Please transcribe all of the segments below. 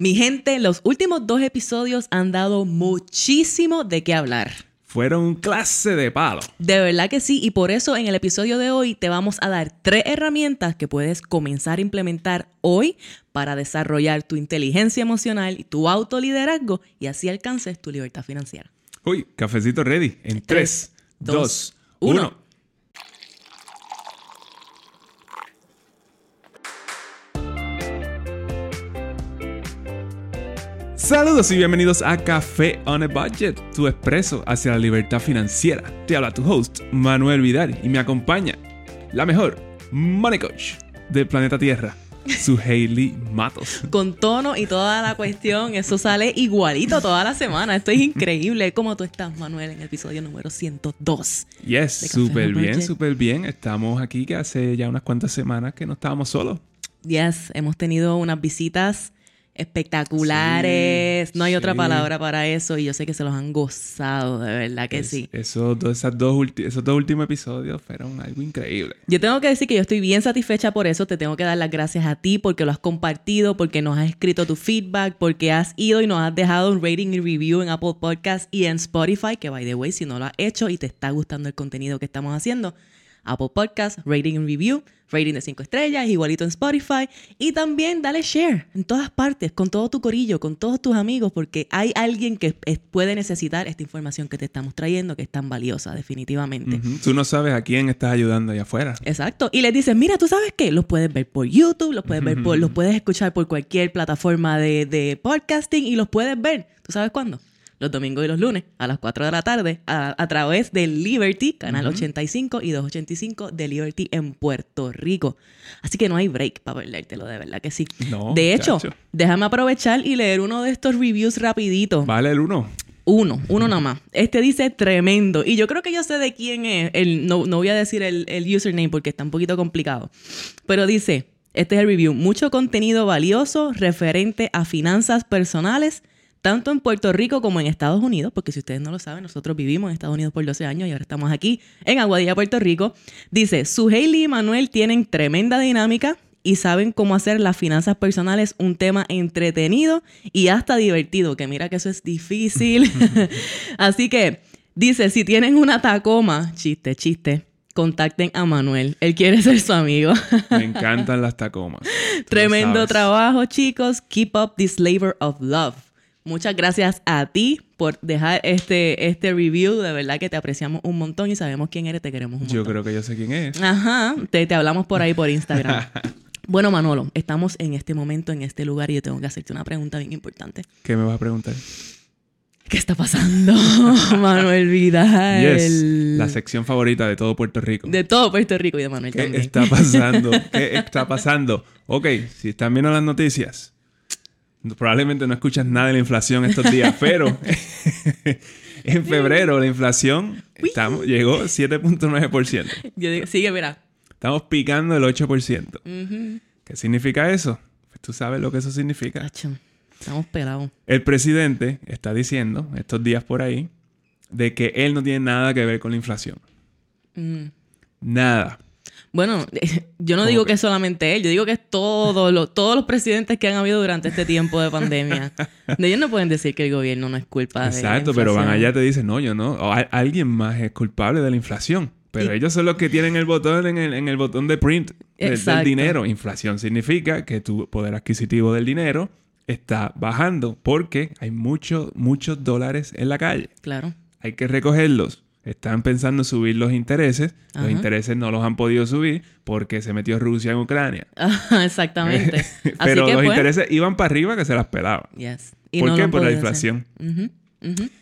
Mi gente, los últimos dos episodios han dado muchísimo de qué hablar. Fueron clase de palo. De verdad que sí, y por eso en el episodio de hoy te vamos a dar tres herramientas que puedes comenzar a implementar hoy para desarrollar tu inteligencia emocional y tu autoliderazgo y así alcances tu libertad financiera. Uy, cafecito ready. En 3, 2, 1. Saludos y bienvenidos a Café on a Budget, tu expreso hacia la libertad financiera. Te habla tu host, Manuel Vidal, y me acompaña la mejor money coach del planeta Tierra, su Hailey Matos. Con tono y toda la cuestión, eso sale igualito toda la semana. Esto es increíble. ¿Cómo tú estás, Manuel, en el episodio número 102? Yes, súper bien, súper bien. Estamos aquí que hace ya unas cuantas semanas que no estábamos solos. Yes, hemos tenido unas visitas espectaculares. no hay otra palabra para eso y yo sé que se los han gozado, de verdad que sí. Esos dos, esas dos esos dos últimos episodios fueron algo increíble. Yo tengo que decir que yo estoy bien satisfecha por eso. Te tengo que dar las gracias a ti porque lo has compartido, porque nos has escrito tu feedback, porque has ido y nos has dejado un rating y review en Apple Podcast y en Spotify, que by the way, si no lo has hecho y te está gustando el contenido que estamos haciendo, Apple Podcast, rating and review, rating de 5 estrellas, igualito en Spotify. Y también dale share en todas partes, con todo tu corillo, con todos tus amigos, porque hay alguien que puede necesitar esta información que te estamos trayendo, que es tan valiosa, definitivamente. Tú no sabes a quién estás ayudando allá afuera. Exacto. Y les dices, mira, ¿tú sabes qué? Los puedes ver por YouTube, los puedes ver por, los puedes escuchar por cualquier plataforma de, de podcasting y los puedes ver. ¿Tú sabes cuándo? Los domingos y los lunes a las 4 de la tarde a, través de Liberty, canal 85 y 285 de Liberty en Puerto Rico. Así que no hay break para perdértelo, de verdad que sí. de hecho, déjame aprovechar y leer uno de estos reviews rapidito. Vale, el uno. Uno, uno nada más. Este dice tremendo. Y yo creo que yo sé de quién es. El, no, no voy a decir el, el username porque está un poquito complicado. Pero dice, este es el review. Mucho contenido valioso referente a finanzas personales tanto en Puerto Rico como en Estados Unidos, porque si ustedes no lo saben, nosotros vivimos en Estados Unidos por 12 años y ahora estamos aquí en Aguadilla, Puerto Rico. Dice, su Hailey y Manuel tienen tremenda dinámica y saben cómo hacer las finanzas personales un tema entretenido y hasta divertido, que mira que eso es difícil. Así que dice, si tienen una Tacoma, chiste, chiste, contacten a Manuel. Él quiere ser su amigo. Me encantan las Tacomas. Tremendo trabajo, chicos. Keep up this labor of love. Muchas gracias a ti por dejar este, este review. De verdad que te apreciamos un montón y sabemos quién eres, te queremos un montón. Yo creo que yo sé quién es. Ajá, te, te hablamos por ahí por Instagram. bueno, Manolo, estamos en este momento, en este lugar y yo tengo que hacerte una pregunta bien importante. ¿Qué me vas a preguntar? ¿Qué está pasando, Manuel Vidal? Yes, la sección favorita de todo Puerto Rico. De todo Puerto Rico y de Manuel ¿Qué está pasando? ¿Qué está pasando? Ok, si están viendo las noticias, Probablemente no escuchas nada de la inflación estos días, pero en febrero la inflación estamos, llegó 7.9%. Sigue, verá. Estamos picando el 8%. ¿Qué significa eso? Pues tú sabes lo que eso significa. Estamos pelados. El presidente está diciendo estos días por ahí de que él no tiene nada que ver con la inflación. Mm. Nada. Bueno, yo no digo que es solamente él, yo digo que es todo todos los presidentes que han habido durante este tiempo de pandemia. Ellos no pueden decir que el gobierno no es culpable. Exacto, pero van allá y te dicen, no, yo no, alguien más es culpable de la inflación. Pero ellos son los que tienen el botón en el, en el botón de print del, dinero. Inflación significa que tu poder adquisitivo del dinero está bajando porque hay muchos, muchos dólares en la calle. Claro. Hay que recogerlos. Están pensando en subir los intereses. Los intereses no los han podido subir porque se metió Rusia en Ucrania. Exactamente. Pero los pues, intereses iban para arriba que se las pelaban. ¿Por qué? Por la inflación.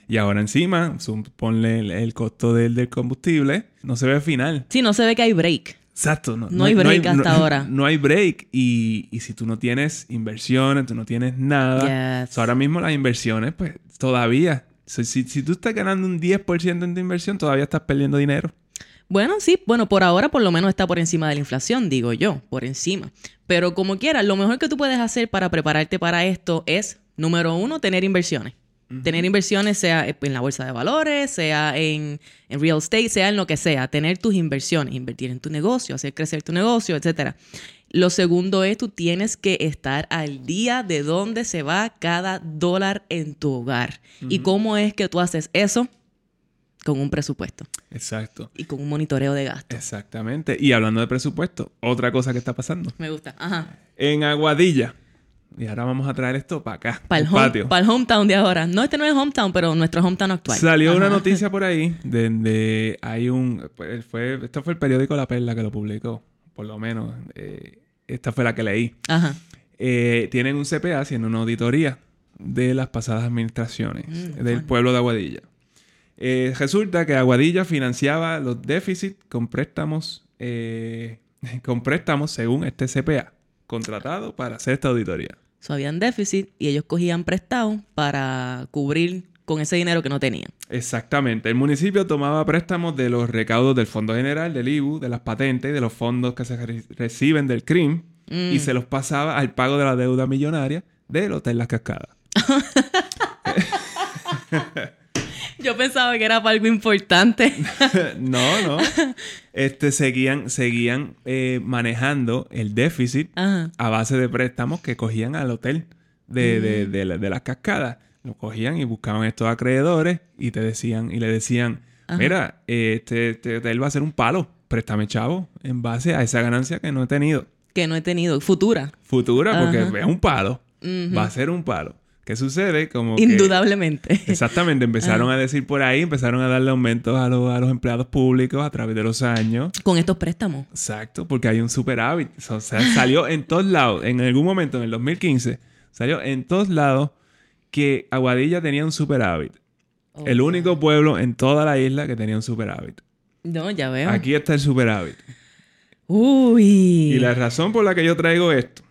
Y ahora encima, ponle el, costo del, combustible, no se ve final. Sí, no se ve que hay break. Exacto. No, hay break hasta ahora. No hay break. Y, si tú no tienes inversiones, tú no tienes nada. ahora mismo las inversiones, pues todavía si, tú estás ganando un 10% en tu inversión, todavía estás perdiendo dinero. Bueno, sí, bueno, por ahora por lo menos está por encima de la inflación, digo yo, por encima. Pero como quieras, lo mejor que tú puedes hacer para prepararte para esto es, número uno, tener inversiones. Tener inversiones, sea en la bolsa de valores, sea en, en, real estate, sea en lo que sea. Tener tus inversiones, invertir en tu negocio, hacer crecer tu negocio, etc. Lo segundo es, tú tienes que estar al día de dónde se va cada dólar en tu hogar. ¿Y cómo es que tú haces eso? Con un presupuesto. Exacto. Y con un monitoreo de gastos. Exactamente. Y hablando de presupuesto, otra cosa que está pasando. Me gusta. Ajá. En Aguadilla. Y ahora vamos a traer esto para acá. Para el, patio. Para el hometown de ahora. No, este no es hometown, pero nuestro hometown actual. Salió una noticia por ahí donde hay un... Fue, esto fue el periódico La Perla que lo publicó. Por lo menos. Eh, esta fue la que leí. Ajá. Eh, tienen un CPA haciendo una auditoría de las pasadas administraciones mm, del pueblo de Aguadilla. Eh, resulta que Aguadilla financiaba los déficits con préstamos, con préstamos según este CPA contratado para hacer esta auditoría. So, habían déficit y ellos cogían prestado para cubrir con ese dinero que no tenían. Exactamente. El municipio tomaba préstamos de los recaudos del Fondo General, del IBU, de las patentes, de los fondos que se reciben del CRIM y mm. se los pasaba al pago de la deuda millonaria del Hotel Las Cascadas. Yo pensaba que era para algo importante. no, no. Este, seguían seguían eh, manejando el déficit a base de préstamos que cogían al hotel de, de, mm. de, las cascadas. Lo cogían y buscaban estos acreedores y te decían, y le decían, mira, este, este, hotel va a ser un palo, préstame chavo, en base a esa ganancia que no he tenido. Que no he tenido, futura. Futura, porque es un palo. Va a ser un palo. ¿Qué sucede? Como Indudablemente. exactamente, empezaron a decir por ahí, empezaron a darle aumentos a, a, los empleados públicos a través de los años. Con estos préstamos. Exacto, porque hay un superávit. O sea, salió en todos lados, en algún momento, en el 2015, salió en todos lados que Aguadilla tenía un superávit. El único pueblo en toda la isla que tenía un superávit. No, ya veo. Aquí está el superávit. Uy. Y la razón por la que yo traigo esto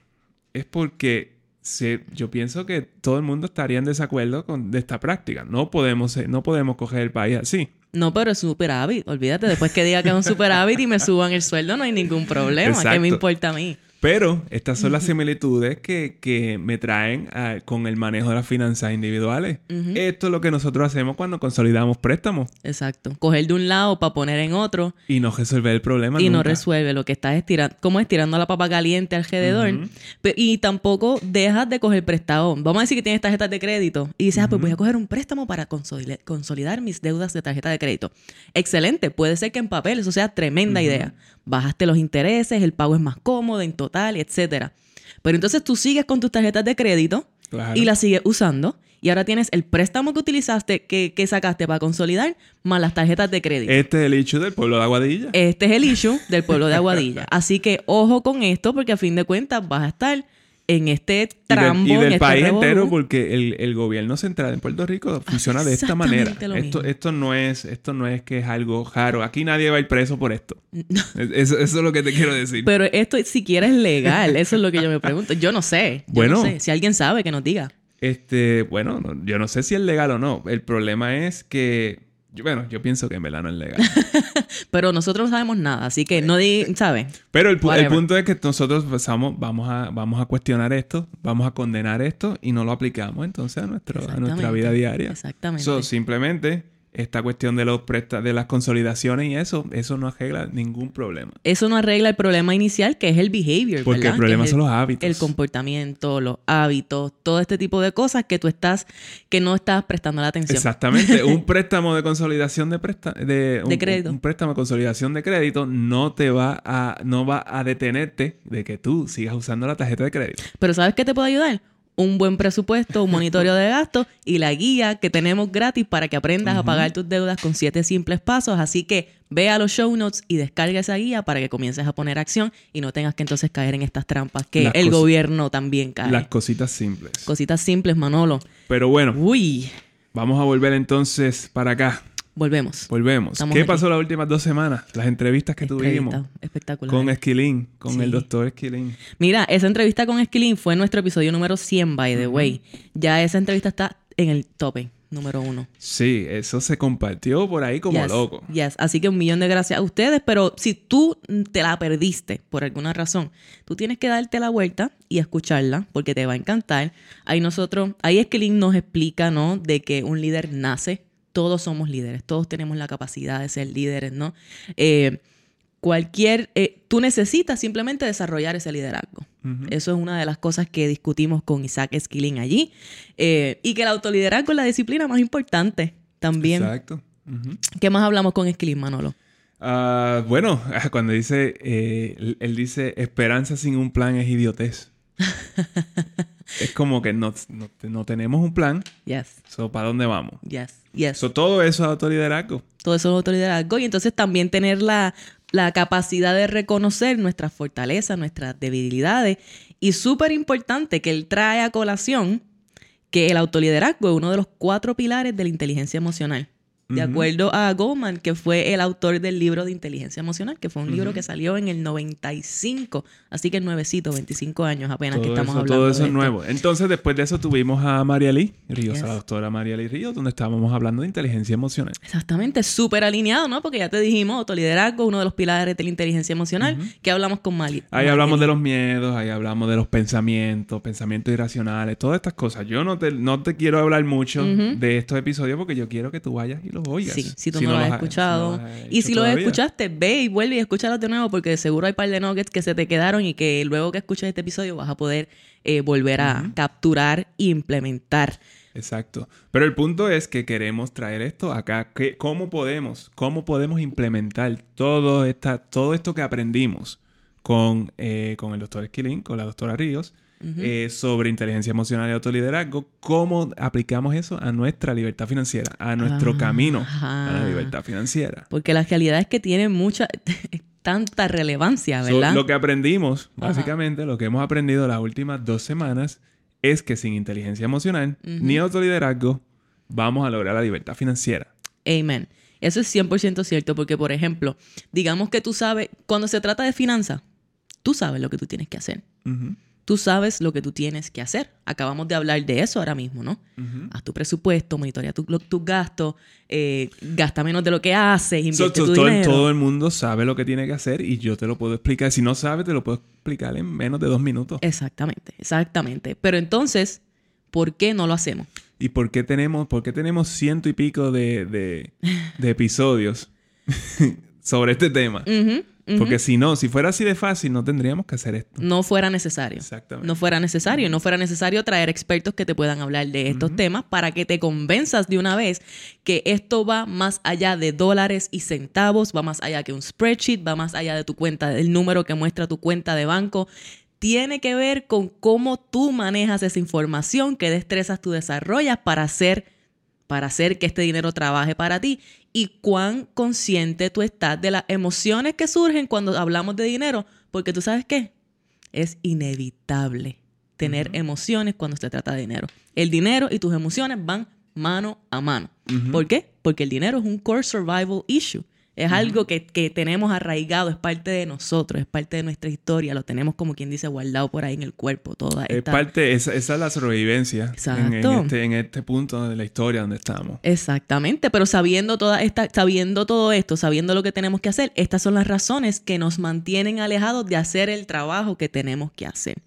es porque Sí, yo pienso que todo el mundo estaría en desacuerdo con de esta práctica. No podemos, no podemos coger el país así. No, pero es superávit. Olvídate, después que diga que es un superávit y me suban el sueldo, no hay ningún problema. ¿Qué me importa a mí? Pero estas son las similitudes que, me traen ah, con el manejo de las finanzas individuales. Esto es lo que nosotros hacemos cuando consolidamos préstamos. Exacto. Coger de un lado para poner en otro. Y no resolver el problema. Y no resuelve. Lo que estás estirando, como estirando la papa caliente alrededor. y tampoco dejas de coger prestado. Vamos a decir que tienes tarjetas de crédito y dices, ah, pues voy a coger un préstamo para consolidar, mis deudas de tarjeta de crédito. Excelente. Puede ser que en papel eso sea tremenda idea. Bajaste los intereses, el pago es más cómodo, en total, etcétera. Pero entonces tú sigues con tus tarjetas de crédito y las sigues usando. Y ahora tienes el préstamo que utilizaste, que, que, sacaste para consolidar, más las tarjetas de crédito. Este es el issue del pueblo de Aguadilla. Este es el issue del pueblo de Aguadilla. Así que ojo con esto, porque a fin de cuentas vas a estar en este trambo. Y, del, este país entero, porque el, gobierno central en Puerto Rico funciona de esta manera. Esto, esto, no es, esto no es que es algo raro. Aquí nadie va a ir preso por esto. Eso, es lo que te quiero decir. Pero esto siquiera es legal. Eso es lo que yo me pregunto. Yo no sé. bueno. Si alguien sabe, que nos diga. Este, bueno, yo no sé si es legal o no. El problema es que bueno, yo pienso que en verdad no es legal. Pero nosotros no sabemos nada, así que no di, ¿sabes? Pero el, punto es que nosotros pasamos, vamos a, vamos a cuestionar esto, vamos a condenar esto y no lo aplicamos entonces a, nuestro, a nuestra vida diaria. Exactamente. simplemente esta cuestión de los de las consolidaciones y eso, eso no arregla ningún problema. Eso no arregla el problema inicial que es el behavior. Porque el problema son los hábitos. El comportamiento, los hábitos, todo este tipo de cosas que tú estás, que no estás prestando la atención. Exactamente. un préstamo de consolidación de, de, de crédito. Un, préstamo de consolidación de crédito no te va a, no va a detenerte de que tú sigas usando la tarjeta de crédito. Pero ¿sabes qué te puede ayudar? Un buen presupuesto, un monitoreo de gastos y la guía que tenemos gratis para que aprendas a pagar tus deudas con siete simples pasos. Así que ve a los show notes y descarga esa guía para que comiences a poner acción y no tengas que entonces caer en estas trampas que el gobierno también cae. Las cositas simples. Cositas simples, Manolo. Pero bueno. Uy. Vamos a volver entonces para acá. Volvemos. Volvemos. ¿Qué pasó las últimas dos semanas? Las entrevistas que tuvimos. Espectacular. Con Esquilín, con el doctor Esquilín. Mira, esa entrevista con Esquilín fue nuestro episodio número 100, by the way. Ya esa entrevista está en el tope, número uno. Sí, eso se compartió por ahí como loco. Yes, así que un millón de gracias a ustedes, pero si tú te la perdiste por alguna razón, tú tienes que darte la vuelta y escucharla porque te va a encantar. Ahí nosotros, ahí Esquilín nos explica, ¿no? De que un líder nace todos somos líderes, todos tenemos la capacidad de ser líderes, ¿no? Eh, cualquier, eh, tú necesitas simplemente desarrollar ese liderazgo. Eso es una de las cosas que discutimos con Isaac Skilling allí. Eh, y que el autoliderazgo es la disciplina más importante también. Exacto. ¿Qué más hablamos con Skilling, Manolo? Ah, bueno, cuando dice, él dice, esperanza sin un plan es idiotez. es como que no, no, tenemos un plan. Yes. So, ¿Para dónde vamos? Yes. Yes. todo eso es autoliderazgo. Todo eso es autoliderazgo. Y entonces también tener la, la capacidad de reconocer nuestras fortalezas, nuestras debilidades. Y súper importante que él trae a colación que el autoliderazgo es uno de los cuatro pilares de la inteligencia emocional. De acuerdo a Goldman, que fue el autor del libro de inteligencia emocional, que fue un libro que salió en el 95, así que nuevecito, 25 años apenas que estamos hablando. Todo eso es nuevo. Entonces, después de eso tuvimos a María Lee Ríos, a la doctora María Lee Ríos, donde estábamos hablando de inteligencia emocional. Exactamente, súper alineado, ¿no? Porque ya te dijimos, autoliderazgo, uno de los pilares de la inteligencia emocional, que hablamos con Mali. Ahí hablamos de los miedos, ahí hablamos de los pensamientos, pensamientos irracionales, todas estas cosas. Yo no te, no te quiero hablar mucho de estos episodios porque yo quiero que tú vayas y Sí, si tú no, lo has escuchado. y si lo escuchaste, ve y vuelve y escúchalo de nuevo porque seguro hay un par de nuggets que se te quedaron y que luego que escuches este episodio vas a poder eh, volver a capturar e implementar. Exacto. Pero el punto es que queremos traer esto acá. ¿Cómo podemos? ¿Cómo podemos implementar todo, esta, todo esto que aprendimos con, eh, con el doctor Esquilín, con la doctora Ríos? Eh, sobre inteligencia emocional y autoliderazgo, cómo aplicamos eso a nuestra libertad financiera, a nuestro camino a la libertad financiera. Porque la realidad es que tiene mucha, tanta relevancia, ¿verdad? lo que aprendimos, básicamente, lo que hemos aprendido las últimas dos semanas es que sin inteligencia emocional ni autoliderazgo vamos a lograr la libertad financiera. Amen. Eso es 100% cierto porque, por ejemplo, digamos que tú sabes, cuando se trata de finanzas, tú sabes lo que tú tienes que hacer. Tú sabes lo que tú tienes que hacer. Acabamos de hablar de eso ahora mismo, ¿no? Haz tu presupuesto, monitorea tus tu gastos, eh, gasta menos de lo que haces, invierte tu todo, dinero. todo el mundo sabe lo que tiene que hacer y yo te lo puedo explicar. Si no sabes, te lo puedo explicar en menos de dos minutos. Exactamente, exactamente. Pero entonces, ¿por qué no lo hacemos? ¿Y por qué tenemos, por qué tenemos ciento y pico de, de, de episodios sobre este tema? Porque si no, si fuera así de fácil, no tendríamos que hacer esto. No fuera necesario. Exactamente. No fuera necesario. No fuera necesario traer expertos que te puedan hablar de estos temas para que te convenzas de una vez que esto va más allá de dólares y centavos, va más allá que un spreadsheet, va más allá de tu cuenta, del número que muestra tu cuenta de banco. Tiene que ver con cómo tú manejas esa información, qué destrezas tú desarrollas para hacer para hacer que este dinero trabaje para ti y cuán consciente tú estás de las emociones que surgen cuando hablamos de dinero, porque tú sabes qué, es inevitable tener emociones cuando se trata de dinero. El dinero y tus emociones van mano a mano. ¿Por qué? Porque el dinero es un core survival issue. Es algo que, tenemos arraigado, es parte de nosotros, es parte de nuestra historia, lo tenemos como quien dice guardado por ahí en el cuerpo. Toda Es parte, esa, es la sobrevivencia en, este, en, este, punto de la historia donde estamos. Exactamente, pero sabiendo, toda esta, sabiendo todo esto, sabiendo lo que tenemos que hacer, estas son las razones que nos mantienen alejados de hacer el trabajo que tenemos que hacer.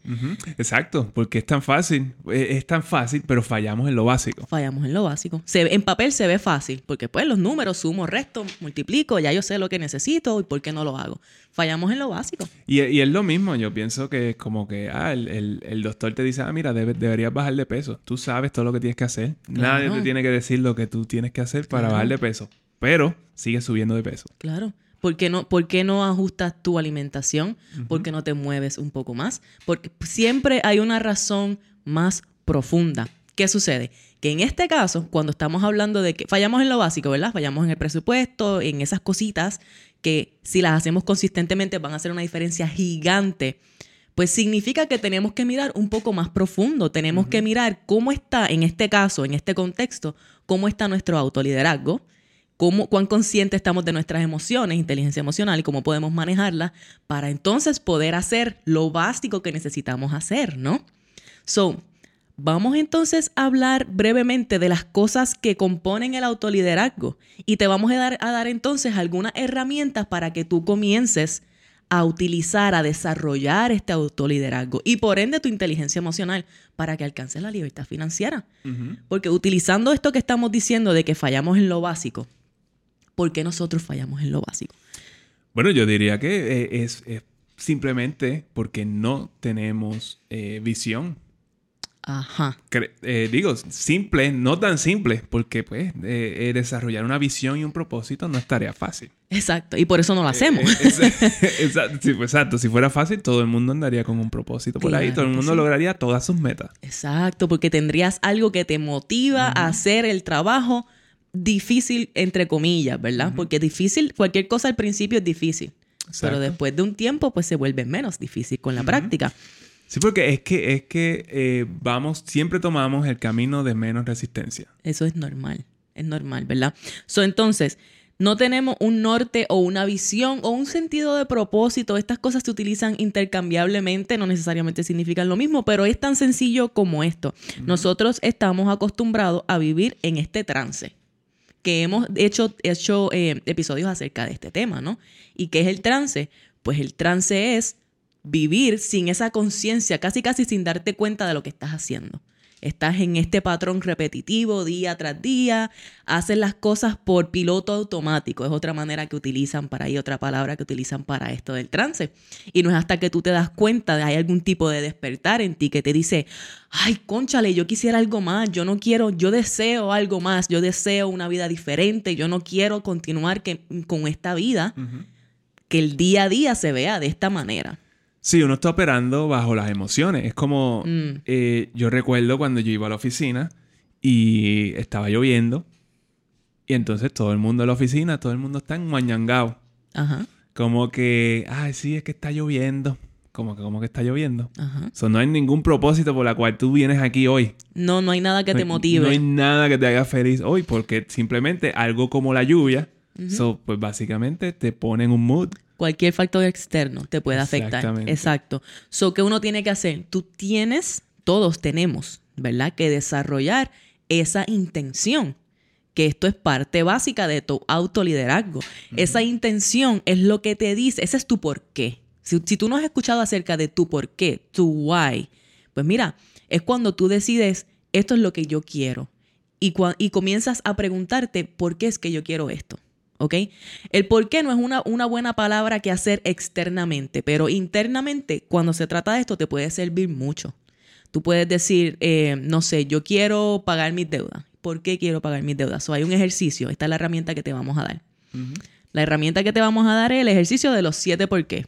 Exacto, porque es tan fácil, e, es, tan fácil, pero fallamos en lo básico. Fallamos en lo básico. Se, en papel se ve fácil, porque pues los números, sumo, resto, multiplico, ya yo sé lo que necesito y por qué no lo hago. Fallamos en lo básico. Y, y es lo mismo, yo pienso que es como que, ah, el, el, doctor te dice, ah, mira, deberías bajar de peso. Tú sabes todo lo que tienes que hacer. Nadie te tiene que decir lo que tú tienes que hacer para bajar de peso. Pero sigues subiendo de peso. Claro. ¿Por qué, no, ¿Por qué no ajustas tu alimentación? ¿Por qué no te mueves un poco más? Porque siempre hay una razón más profunda. ¿Qué sucede? Que en este caso, cuando estamos hablando de que fallamos en lo básico, ¿verdad? Fallamos en el presupuesto, en esas cositas que si las hacemos consistentemente van a hacer una diferencia gigante. Pues significa que tenemos que mirar un poco más profundo, tenemos que mirar cómo está, en este caso, en este contexto, cómo está nuestro autoliderazgo, cómo, cuán conscientes estamos de nuestras emociones, inteligencia emocional y cómo podemos manejarla para entonces poder hacer lo básico que necesitamos hacer, ¿no? So, Vamos entonces a hablar brevemente de las cosas que componen el autoliderazgo y te vamos a dar, a dar entonces algunas herramientas para que tú comiences a utilizar, a desarrollar este autoliderazgo y por ende tu inteligencia emocional para que alcances la libertad financiera. Porque utilizando esto que estamos diciendo de que fallamos en lo básico, ¿por qué nosotros fallamos en lo básico? Bueno, yo diría que eh, es, simplemente porque no tenemos eh, visión. Ajá. Eh, digo, simple, no tan simple, porque pues desarrollar una visión y un propósito no es tarea fácil. Exacto, y por eso no lo hacemos. exacto, pues, exacto, si fuera fácil todo el mundo andaría con un propósito por ahí, todo el mundo lograría todas sus metas. Exacto, porque tendrías algo que te motiva a hacer el trabajo difícil, entre comillas, ¿verdad? Porque difícil, cualquier cosa al principio es difícil. Pero después de un tiempo, pues se vuelve menos difícil con la práctica. Sí, porque es que, es que eh, vamos, siempre tomamos el camino de menos resistencia. Eso es normal, es normal, ¿verdad? So, entonces, no tenemos un norte o una visión o un sentido de propósito. Estas cosas se utilizan intercambiablemente, no necesariamente significan lo mismo, pero es tan sencillo como esto. Nosotros estamos acostumbrados a vivir en este trance que hemos hecho, hecho eh, episodios acerca de este tema, ¿no? ¿Y qué es el trance? Pues el trance es vivir sin esa conciencia, casi casi sin darte cuenta de lo que estás haciendo. Estás en este patrón repetitivo día tras día, haces las cosas por piloto automático, es otra manera que utilizan para ahí, otra palabra que utilizan para esto del trance. Y no es hasta que tú te das cuenta de hay algún tipo de despertar en ti que te dice, ay, conchale, yo quisiera algo más, yo no quiero, yo deseo algo más, yo deseo una vida diferente, yo no quiero continuar que, con esta vida, que el día a día se vea de esta manera. Sí, uno está operando bajo las emociones. Es como, mm. eh, yo recuerdo cuando yo iba a la oficina y estaba lloviendo y entonces todo el mundo en la oficina, todo el mundo está enmañangado. Ajá. Como que, ay, sí, es que está lloviendo. Como que, como que está lloviendo. Ajá. no hay ningún propósito por la cual tú vienes aquí hoy. No, no hay nada que te motive. No hay nada que te haga feliz hoy porque simplemente algo como la lluvia, pues básicamente te pone en un mood cualquier factor externo te puede afectar. Exacto. So, ¿qué uno tiene que hacer? Tú tienes, todos tenemos, ¿verdad? Que desarrollar esa intención. Que esto es parte básica de tu autoliderazgo. Esa intención es lo que te dice, ese es tu por qué. Si, tú no has escuchado acerca de tu por qué, tu why, pues mira, es cuando tú decides, esto es lo que yo quiero. Y, y comienzas a preguntarte, ¿por qué es que yo quiero esto? ¿Ok? El por qué no es una, una, buena palabra que hacer externamente, pero internamente, cuando se trata de esto, te puede servir mucho. Tú puedes decir, eh, no sé, yo quiero pagar mis deudas. ¿Por qué quiero pagar mis deudas? O hay un ejercicio, esta es la herramienta que te vamos a dar. La herramienta que te vamos a dar es el ejercicio de los siete por qué.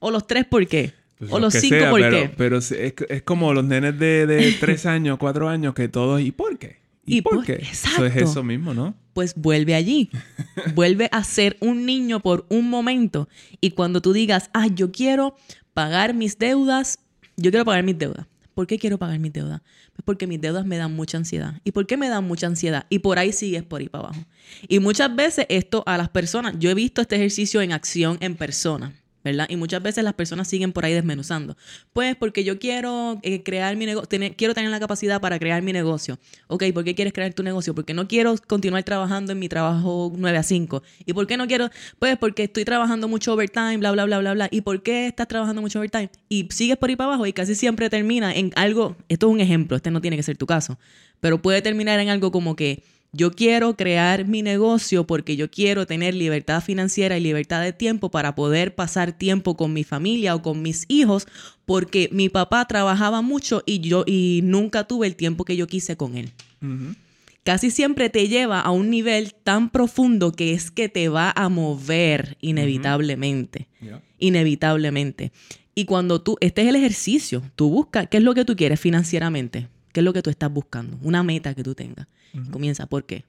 O los tres por qué. Pues o los cinco por qué. Pero es, es, como los nenes de, de tres años, cuatro años, que todos, ¿y por qué? ¿Y, por qué? Eso es eso mismo, ¿no? Pues vuelve allí. vuelve a ser un niño por un momento. Y cuando tú digas, ah, yo quiero pagar mis deudas, yo quiero pagar mis deudas. ¿Por qué quiero pagar mis deudas? Pues porque mis deudas me dan mucha ansiedad. ¿Y por qué me dan mucha ansiedad? Y por ahí sigues por ahí para abajo. Y muchas veces esto a las personas, yo he visto este ejercicio en acción en persona. ¿Verdad? Y muchas veces las personas siguen por ahí desmenuzando. Pues porque yo quiero eh, crear mi negocio, quiero tener la capacidad para crear mi negocio. Ok, ¿por qué quieres crear tu negocio? Porque no quiero continuar trabajando en mi trabajo 9 a 5. ¿Y por qué no quiero? Pues porque estoy trabajando mucho overtime, bla, bla, bla, bla, bla. ¿Y por qué estás trabajando mucho overtime? Y sigues por ahí para abajo y casi siempre termina en algo, esto es un ejemplo, este no tiene que ser tu caso, pero puede terminar en algo como que yo quiero crear mi negocio porque yo quiero tener libertad financiera y libertad de tiempo para poder pasar tiempo con mi familia o con mis hijos porque mi papá trabajaba mucho y yo y nunca tuve el tiempo que yo quise con él. Casi siempre te lleva a un nivel tan profundo que es que te va a mover inevitablemente. Inevitablemente. Y cuando tú, este es el ejercicio, tú buscas, ¿qué es lo que tú quieres financieramente? ¿Qué es lo que tú estás buscando? Una meta que tú tengas. Comienza, ¿por qué?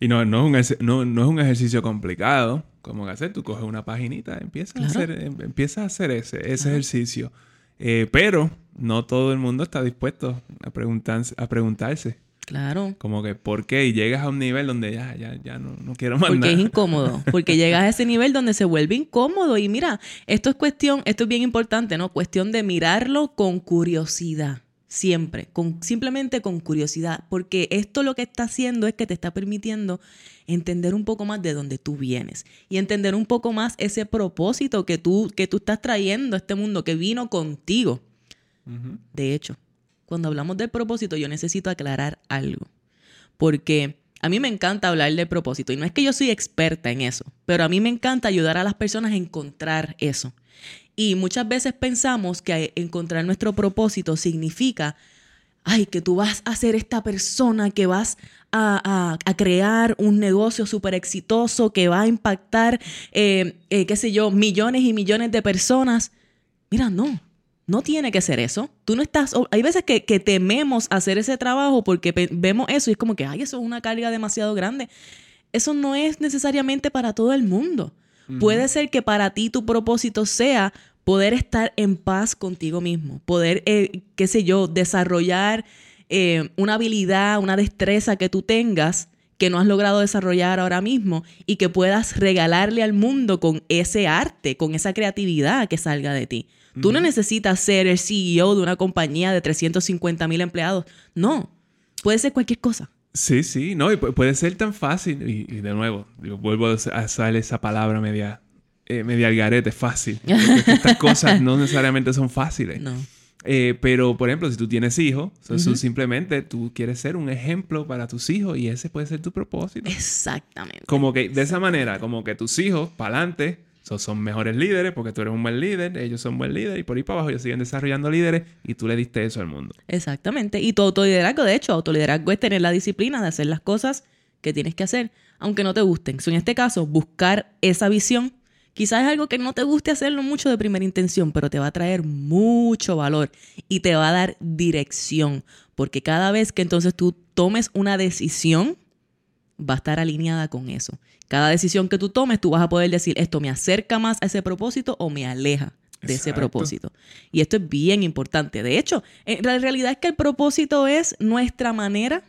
Y no, no, es un, no, es un ejercicio complicado. como que hacer? Tú coges una paginita, empiezas, a, hacer, em, empiezas a hacer ese, ese ejercicio. Eh, pero no todo el mundo está dispuesto a, preguntarse, a preguntarse. Claro. Como que, ¿por qué? Y llegas a un nivel donde ya, ya, ya no, no quiero más Porque es incómodo. Porque llegas a ese nivel donde se vuelve incómodo. Y mira, esto es cuestión, esto es bien importante, ¿no? Cuestión de mirarlo con curiosidad siempre, con, simplemente con curiosidad, porque esto lo que está haciendo es que te está permitiendo entender un poco más de dónde tú vienes y entender un poco más ese propósito que tú, que tú estás trayendo a este mundo, que vino contigo. De hecho, cuando hablamos del propósito, yo necesito aclarar algo, porque A mí me encanta hablar del propósito y no es que yo soy experta en eso, pero a mí me encanta ayudar a las personas a encontrar eso. Y muchas veces pensamos que encontrar nuestro propósito significa, ay, que tú vas a ser esta persona, que vas a, crear un negocio súper exitoso, que va a impactar, eh, eh, qué sé yo, millones y millones de personas. Mira, no, no tiene que ser eso. Tú no estás. Hay veces que, tememos hacer ese trabajo porque vemos eso y es como que, ay, eso es una carga demasiado grande. Eso no es necesariamente para todo el mundo. Puede ser que para ti tu propósito sea poder estar en paz contigo mismo, poder, eh, qué sé yo, desarrollar eh, una habilidad, una destreza que tú tengas que no has logrado desarrollar ahora mismo y que puedas regalarle al mundo con ese arte, con esa creatividad que salga de ti. Tú no necesitas ser el CEO de una compañía de 350 mil empleados. No, puede ser cualquier cosa. Sí, sí, no, y puede ser tan fácil, y, de nuevo, vuelvo a usar esa palabra media, eh, media al garete, fácil. estas cosas no necesariamente son fáciles. No. Eh, pero, por ejemplo, si tú tienes hijos, simplemente tú quieres ser un ejemplo para tus hijos y ese puede ser tu propósito. Exactamente. Como que de esa manera, como que tus hijos, para adelante, son mejores líderes porque tú eres un buen líder, ellos son buen líder y por ahí para abajo ellos siguen desarrollando líderes y tú le diste eso al mundo. Exactamente. Y tu autoliderazgo, de hecho, autoliderazgo es tener la disciplina de hacer las cosas que tienes que hacer, aunque no te gusten. en este caso, buscar esa visión. Quizás es algo que no te guste hacerlo mucho de primera intención, pero te va a traer mucho valor y te va a dar dirección. Porque cada vez que entonces tú tomes una decisión, va a estar alineada con eso. Cada decisión que tú tomes, tú vas a poder decir, esto me acerca más a ese propósito o me aleja de ese propósito. Y esto es bien importante. De hecho, la realidad es que el propósito es nuestra manera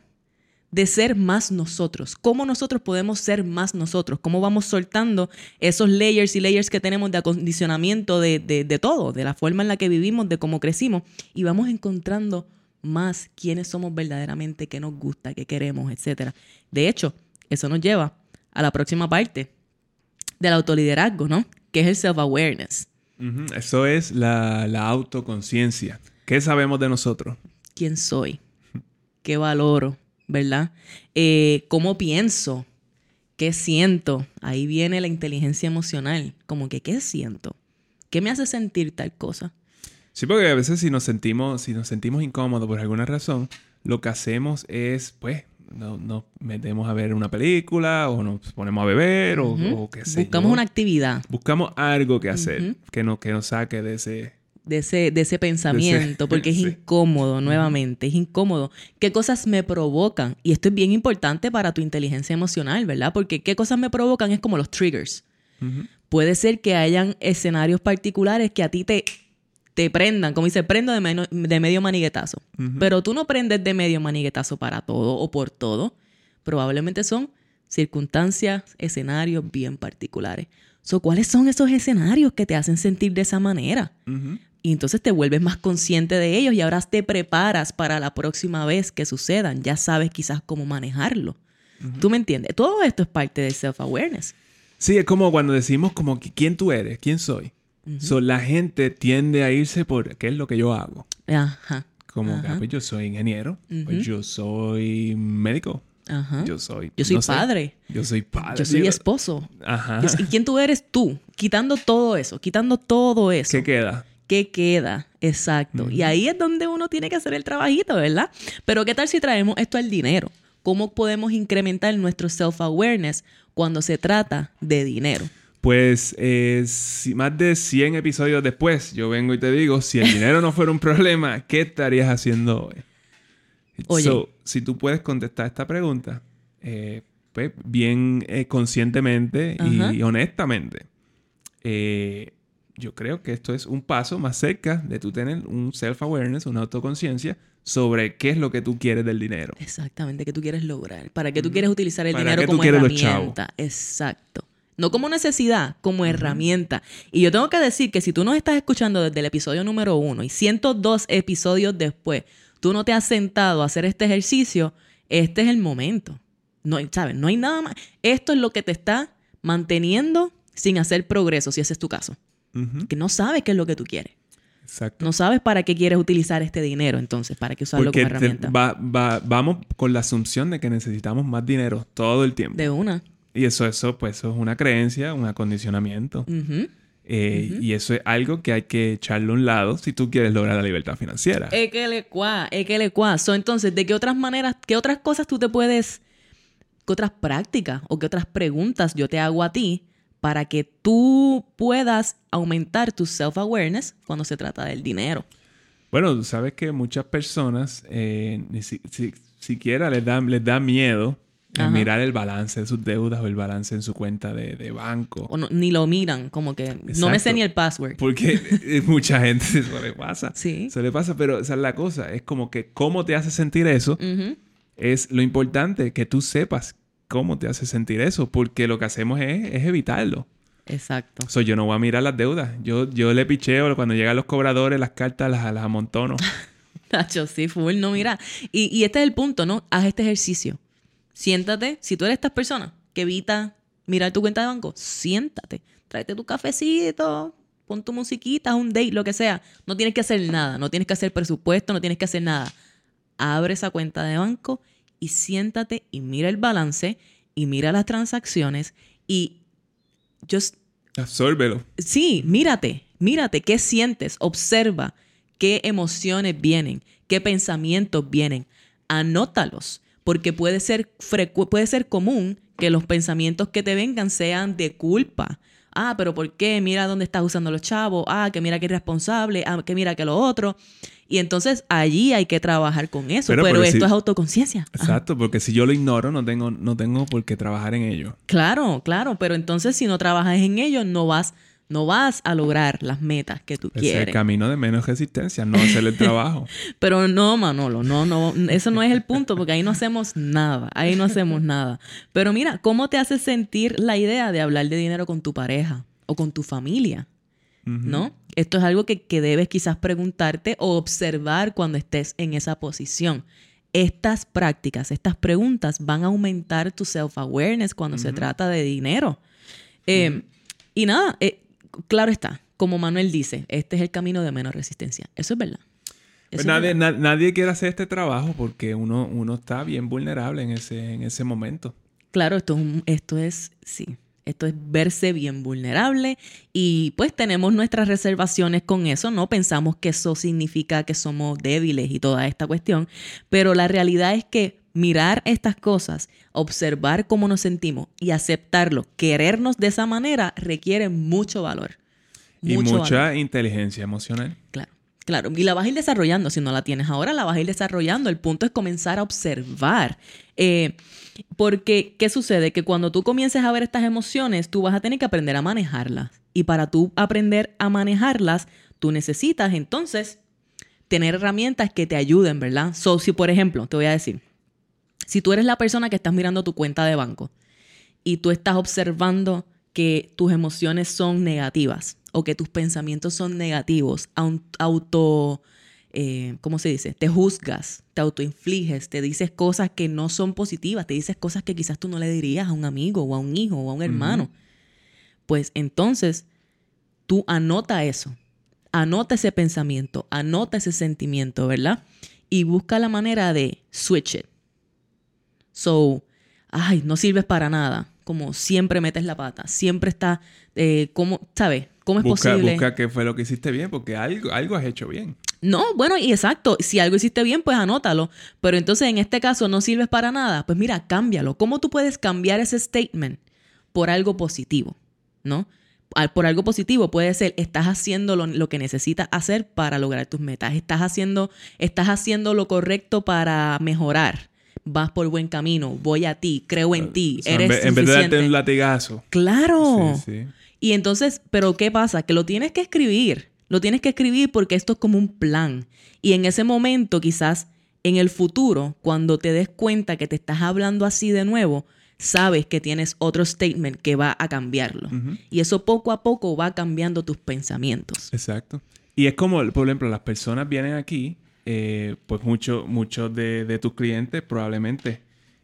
de ser más nosotros. ¿Cómo nosotros podemos ser más nosotros? ¿Cómo vamos soltando esos layers y layers que tenemos de acondicionamiento de, de todo, de la forma en la que vivimos, de cómo crecimos? Y vamos encontrando más quiénes somos verdaderamente, qué nos gusta, qué queremos, etc. De hecho, eso nos lleva a la próxima parte del autoliderazgo, ¿no? Que es el self-awareness. Eso es la, la autoconciencia. ¿Qué sabemos de nosotros? ¿Quién soy? ¿Qué valoro? ¿Verdad? Eh, ¿Cómo pienso? ¿Qué siento? Ahí viene la inteligencia emocional. Como que, ¿qué siento? ¿Qué me hace sentir tal cosa? Sí, porque a veces si nos sentimos, si nos sentimos incómodos por alguna razón, lo que hacemos es, pues, no, nos metemos a ver una película o nos ponemos a beber o, qué sé Buscamos una actividad. Buscamos algo que hacer que, no, que nos saque de ese... De ese, de ese pensamiento, porque es incómodo, nuevamente, es incómodo. ¿Qué cosas me provocan? Y esto es bien importante para tu inteligencia emocional, ¿verdad? Porque qué cosas me provocan es como los triggers. Puede ser que hayan escenarios particulares que a ti te te prendan, como dice, prendo de, de medio maniguetazo. Pero tú no prendes de medio maniguetazo para todo o por todo. Probablemente son circunstancias, escenarios bien particulares. So, ¿Cuáles son esos escenarios que te hacen sentir de esa manera? Y entonces te vuelves más consciente de ellos y ahora te preparas para la próxima vez que sucedan. Ya sabes quizás cómo manejarlo. ¿Tú me entiendes? Todo esto es parte del self-awareness. Sí, es como cuando decimos como quién tú eres, quién soy la gente tiende a irse por qué es lo que yo hago. Ajá. Como que, ah, pues yo soy ingeniero, pues yo soy médico. Ajá. Yo soy. Yo soy padre. yo soy padre. Yo soy esposo. Ajá. ¿Y quién tú eres tú? Quitando todo eso, quitando todo eso. ¿Qué queda? ¿Qué queda? Exacto. Y ahí es donde uno tiene que hacer el trabajito, ¿verdad? Pero ¿qué tal si traemos esto al dinero? ¿Cómo podemos incrementar nuestro self-awareness cuando se trata de dinero? Pues más de 100 episodios después, yo vengo y te digo, si el dinero no fuera un problema, ¿qué estarías haciendo hoy? Oye. si tú puedes contestar esta pregunta, eh, pues bien eh, conscientemente y, honestamente, eh, yo creo que esto es un paso más cerca de tú tener un self-awareness, una autoconciencia sobre qué es lo que tú quieres del dinero. Exactamente, qué tú quieres lograr, para qué tú quieres utilizar el dinero como herramienta. Exacto. No como necesidad, como herramienta. Y yo tengo que decir que si tú nos estás escuchando desde el episodio número uno y 102 episodios después, tú no te has sentado a hacer este ejercicio, este es el momento. No, ¿sabes? No hay nada más. Esto es lo que te está manteniendo sin hacer progreso, si ese es tu caso. Que no sabes qué es lo que tú quieres. Exacto. No sabes para qué quieres utilizar este dinero, entonces, para qué usarlo como herramienta. vamos con la asunción de que necesitamos más dinero todo el tiempo. De una. Y eso, eso, pues, eso es una creencia, un acondicionamiento. Eh, y eso es algo que hay que echarle a un lado si tú quieres lograr la libertad financiera. Es que le cua, es que le cua. entonces, ¿de qué otras maneras, qué otras cosas tú te puedes, qué otras prácticas o qué otras preguntas yo te hago a ti para que tú puedas aumentar tu self-awareness cuando se trata del dinero? Bueno, sabes que muchas personas eh, ni siquiera les da, les da miedo mirar el balance de sus deudas o el balance en su cuenta de, banco. O ni lo miran, como que no me sé ni el password. Porque mucha gente eso le pasa. Sí. Se le pasa, pero esa es la cosa. Es como que cómo te hace sentir eso es lo importante, que tú sepas cómo te hace sentir eso, porque lo que hacemos es, evitarlo. Exacto. So, yo no voy a mirar las deudas. Yo, yo le picheo cuando llegan los cobradores, las cartas las, las amontono. Nacho, sí, full, no, mira. Y, y este es el punto, ¿no? Haz este ejercicio. Siéntate, si tú eres estas personas que evita mirar tu cuenta de banco, siéntate, tráete tu cafecito, pon tu musiquita, un date, lo que sea. No tienes que hacer nada, no tienes que hacer presupuesto, no tienes que hacer nada. Abre esa cuenta de banco y siéntate y mira el balance y mira las transacciones y just absórbelo. Sí, mírate, mírate qué sientes, observa qué emociones vienen, qué pensamientos vienen. Anótalos porque puede ser, puede ser común que los pensamientos que te vengan sean de culpa. Ah, pero ¿por qué? Mira dónde estás usando los chavos. Ah, que mira que irresponsable. Ah, que mira que lo otro. Y entonces allí hay que trabajar con eso. Pero, esto es autoconciencia. Exacto, porque si yo lo ignoro, no tengo, no tengo por qué trabajar en ello. Claro, claro. Pero entonces si no trabajas en ello, no vas no vas a lograr las metas que tú quieres. Es el camino de menos resistencia, no hacer el trabajo. Pero no, Manolo, no, no, eso no es el punto, porque ahí no hacemos nada, ahí no hacemos nada. Pero mira, ¿cómo te hace sentir la idea de hablar de dinero con tu pareja o con tu familia? ¿No? Esto es algo que, debes quizás preguntarte o observar cuando estés en esa posición. Estas prácticas, estas preguntas van a aumentar tu self-awareness cuando se trata de dinero. Eh, y nada, eh, claro está, como Manuel dice, este es el camino de menos resistencia. Eso es verdad. Pues nadie, quiere hacer este trabajo porque uno, uno está bien vulnerable en ese, en ese momento. Claro, esto, esto es, sí, esto es verse bien vulnerable y pues tenemos nuestras reservaciones con eso, ¿no? Pensamos que eso significa que somos débiles y toda esta cuestión, pero la realidad es que mirar estas cosas, observar cómo nos sentimos y aceptarlo, querernos de esa manera, requiere mucho valor. y mucha inteligencia emocional. Claro. Claro, y la vas a ir desarrollando. Si no la tienes ahora, la vas a ir desarrollando. El punto es comenzar a observar. Eh, porque, ¿qué sucede? Que cuando tú comiences a ver estas emociones, tú vas a tener que aprender a manejarlas. Y para tú aprender a manejarlas, tú necesitas entonces tener herramientas que te ayuden, ¿verdad? So, si por ejemplo, te voy a decir, si tú eres la persona que estás mirando tu cuenta de banco y tú estás observando que tus emociones son negativas o que tus pensamientos son negativos, auto, eh, ¿cómo se dice? Te juzgas, te autoinfliges, te dices cosas que no son positivas, te dices cosas que quizás tú no le dirías a un amigo o a un hijo o a un hermano. Pues entonces tú anota eso, anota ese pensamiento, anota ese sentimiento, ¿verdad? Y busca la manera de switch it So, ay, no sirves para nada. Como siempre metes la pata, siempre está, eh, ¿cómo, ¿sabes? ¿Cómo es posible? Busca qué fue lo que hiciste bien, porque algo, algo has hecho bien. No, bueno, y exacto, si algo hiciste bien, pues anótalo. Pero entonces en este caso no sirves para nada, pues mira, cámbialo. ¿Cómo tú puedes cambiar ese statement por algo positivo? ¿No? Por algo positivo puede ser, estás haciendo lo, lo, que necesitas hacer para lograr tus metas. Estás haciendo, estás haciendo lo correcto para mejorar vas por buen camino, voy a ti, creo en ti, eres en, vez de darte un latigazo. Claro. Y entonces, pero ¿qué pasa? Que lo tienes que escribir. Lo tienes que escribir porque esto es como un plan. Y en ese momento, quizás en el futuro, cuando te des cuenta que te estás hablando así de nuevo, sabes que tienes otro statement que va a cambiarlo. Y eso poco a poco va cambiando tus pensamientos. Exacto. Y es como, por ejemplo, las personas vienen aquí eh, pues muchos mucho de, tus clientes probablemente